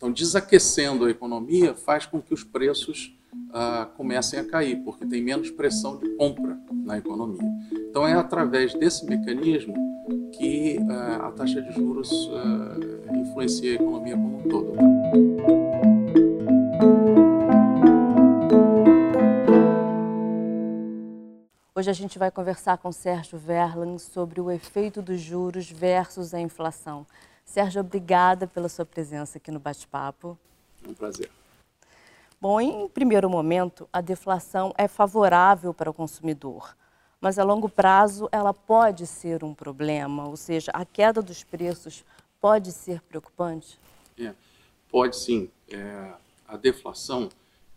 Então, desaquecendo a economia faz com que os preços ah, comecem a cair, porque tem menos pressão de compra na economia. Então, é através desse mecanismo que ah, a taxa de juros ah, influencia a economia como um todo. Hoje a gente vai conversar com Sérgio Verlan sobre o efeito dos juros versus a inflação. Sérgio, obrigada pela sua presença aqui no bate-papo. É um prazer. Bom, em primeiro momento, a deflação é favorável para o consumidor, mas a longo prazo ela pode ser um problema, ou seja, a queda dos preços pode ser preocupante? É, pode sim. É, a deflação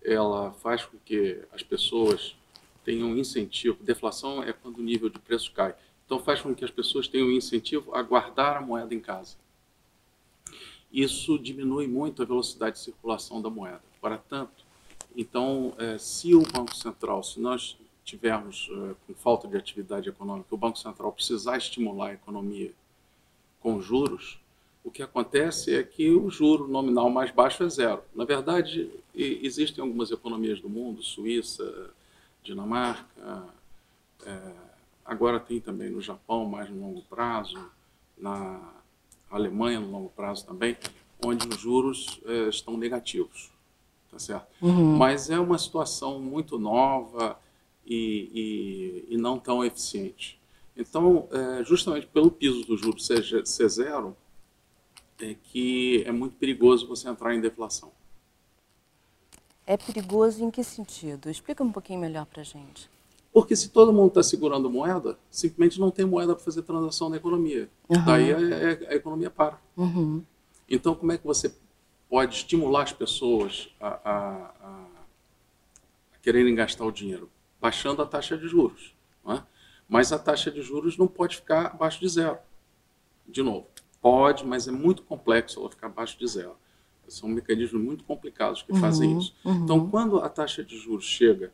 ela faz com que as pessoas tenham um incentivo. Deflação é quando o nível de preço cai. Então faz com que as pessoas tenham um incentivo a guardar a moeda em casa. Isso diminui muito a velocidade de circulação da moeda. Para tanto, então, é, se o Banco Central, se nós tivermos é, com falta de atividade econômica, o Banco Central precisar estimular a economia com juros, o que acontece é que o juro nominal mais baixo é zero. Na verdade, existem algumas economias do mundo, Suíça, Dinamarca, é, agora tem também no Japão, mais no longo prazo, na Alemanha no longo prazo também, onde os juros é, estão negativos, tá certo? Uhum. Mas é uma situação muito nova e, e, e não tão eficiente. Então, é, justamente pelo piso do juros ser, ser zero, é que é muito perigoso você entrar em deflação. É perigoso em que sentido? Explica um pouquinho melhor para a gente. Porque se todo mundo está segurando moeda, simplesmente não tem moeda para fazer transação na economia. Uhum. Daí a, a, a, economia para. Uhum. Então, como é que você pode estimular as pessoas a, a, a, quererem gastar o dinheiro? Baixando a taxa de juros. É? Mas a taxa de juros não pode ficar abaixo de zero. De novo, pode, mas é muito complexo ela ficar abaixo de zero. São mecanismos muito complicados que uhum, fazem isso. Uhum. Então, quando a taxa de juros chega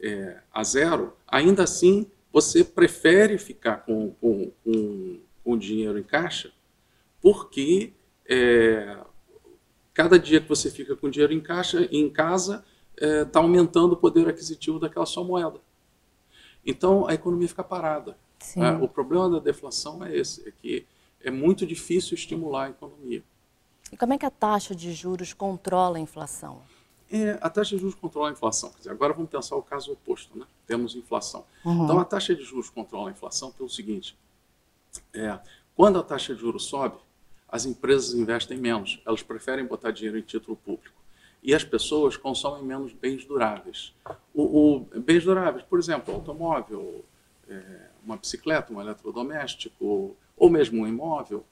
é, a zero, ainda assim você prefere ficar com, com, com, com dinheiro em caixa, porque é, cada dia que você fica com dinheiro em caixa, em casa, está é, tá aumentando o poder aquisitivo daquela sua moeda. Então a economia fica parada. É, o problema da deflação é esse, é que é muito difícil estimular a economia. E como é que a taxa de juros controla a inflação? É, a taxa de juros controla a inflação. Dizer, agora vamos pensar o caso oposto, né? Temos inflação. Uhum. Então a taxa de juros controla a inflação pelo seguinte: é, quando a taxa de juros sobe, as empresas investem menos, elas preferem botar dinheiro em título público. E as pessoas consomem menos bens duráveis. O, o bens duráveis, por exemplo, automóvel, é, uma bicicleta, um eletrodoméstico, ou mesmo um imóvel,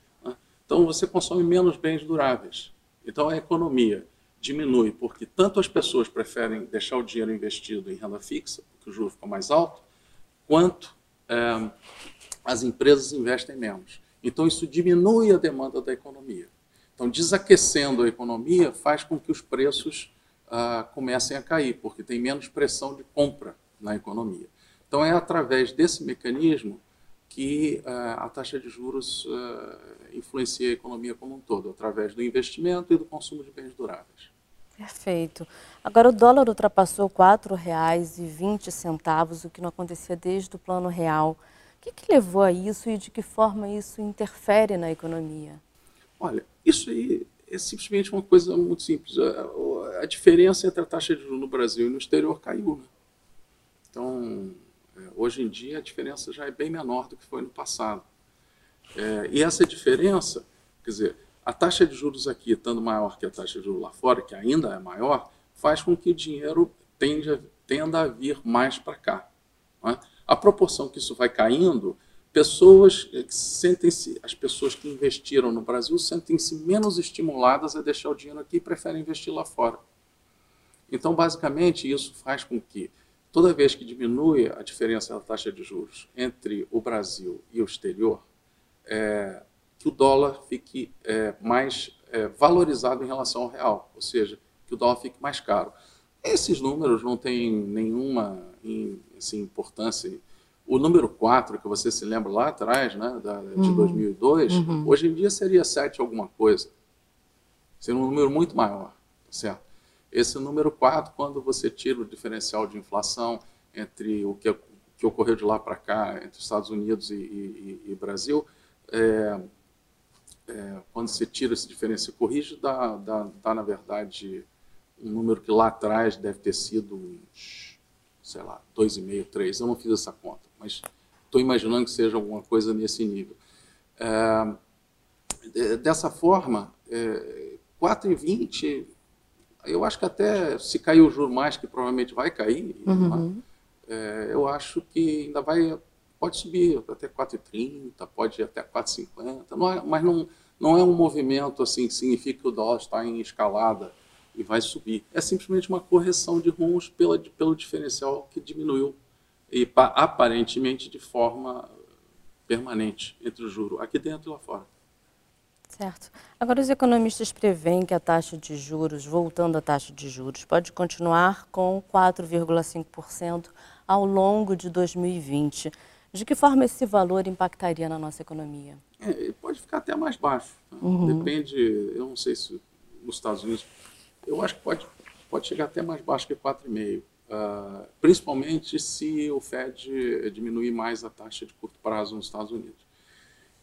então você consome menos bens duráveis. Então a economia diminui porque tanto as pessoas preferem deixar o dinheiro investido em renda fixa, porque o juro fica mais alto, quanto é, as empresas investem menos. Então isso diminui a demanda da economia. Então desaquecendo a economia faz com que os preços ah, comecem a cair, porque tem menos pressão de compra na economia. Então é através desse mecanismo que uh, a taxa de juros uh, influencia a economia como um todo, através do investimento e do consumo de bens duráveis. Perfeito. Agora, o dólar ultrapassou R$ 4,20, o que não acontecia desde o Plano Real. O que, que levou a isso e de que forma isso interfere na economia? Olha, isso aí é simplesmente uma coisa muito simples. A, a diferença entre a taxa de juros no Brasil e no exterior caiu. Né? Então, é, hoje em dia, a diferença já é bem menor do que foi no passado. É, e essa diferença, quer dizer, a taxa de juros aqui estando maior que a taxa de juros lá fora, que ainda é maior, faz com que o dinheiro tende, tenda a vir mais para cá. É? A proporção que isso vai caindo, pessoas sentem-se, as pessoas que investiram no Brasil sentem-se menos estimuladas a deixar o dinheiro aqui e preferem investir lá fora. Então, basicamente, isso faz com que Toda vez que diminui a diferença da taxa de juros entre o Brasil e o exterior, é, que o dólar fique é, mais é, valorizado em relação ao real, ou seja, que o dólar fique mais caro. Esses números não têm nenhuma assim, importância. O número 4, que você se lembra lá atrás, né, da, de uhum. 2002, uhum. hoje em dia seria 7 alguma coisa. Seria um número muito maior, tá certo? Esse número 4, quando você tira o diferencial de inflação entre o que, que ocorreu de lá para cá, entre Estados Unidos e, e, e Brasil, é, é, quando você tira esse diferencial, corrige, dá, dá, dá, na verdade, um número que lá atrás deve ter sido uns, sei lá, 2,5, 3. Eu não fiz essa conta, mas estou imaginando que seja alguma coisa nesse nível. É, dessa forma, é, 4,20, eu acho que até se cair o juro mais, que provavelmente vai cair, uhum. né? é, eu acho que ainda vai, pode subir até 4,30, pode ir até 4,50, não é, mas não, não é um movimento assim que significa que o dólar está em escalada e vai subir. É simplesmente uma correção de rumos pela, pelo diferencial que diminuiu e aparentemente de forma permanente entre o juro aqui dentro e lá fora. Certo. Agora, os economistas preveem que a taxa de juros, voltando à taxa de juros, pode continuar com 4,5% ao longo de 2020. De que forma esse valor impactaria na nossa economia? É, pode ficar até mais baixo. Tá? Uhum. Depende, eu não sei se nos Estados Unidos, eu acho que pode, pode chegar até mais baixo que 4,5%. Uh, ah, principalmente se o Fed diminuir mais a taxa de curto prazo nos Estados Unidos.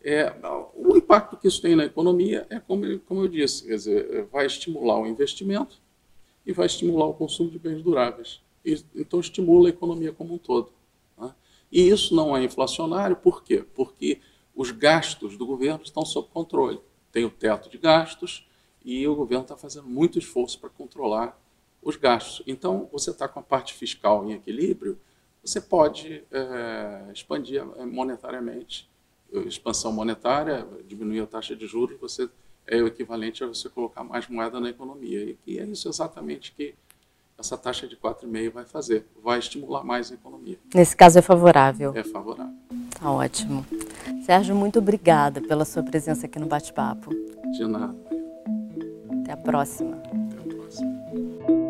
É, o impacto que isso tem na economia é, como, como eu disse, quer dizer, vai estimular o investimento e vai estimular o consumo de bens duráveis. E, então, estimula a economia como um todo. E isso não é inflacionário, por quê? Porque os gastos do governo estão sob controle. Tem o teto de gastos e o governo está fazendo muito esforço para controlar os gastos. Então, você está com a parte fiscal em equilíbrio, você pode é, expandir monetariamente expansão monetária, diminuir a taxa de juros, você é o equivalente a você colocar mais moeda na economia. E, é isso exatamente que essa taxa de 4,5 vai fazer, vai estimular mais a economia. Nesse caso é favorável? É favorável. Tá ótimo. Sérgio, muito obrigada pela sua presença aqui no Bate-Papo. De nada. Até a próxima. Até a próxima.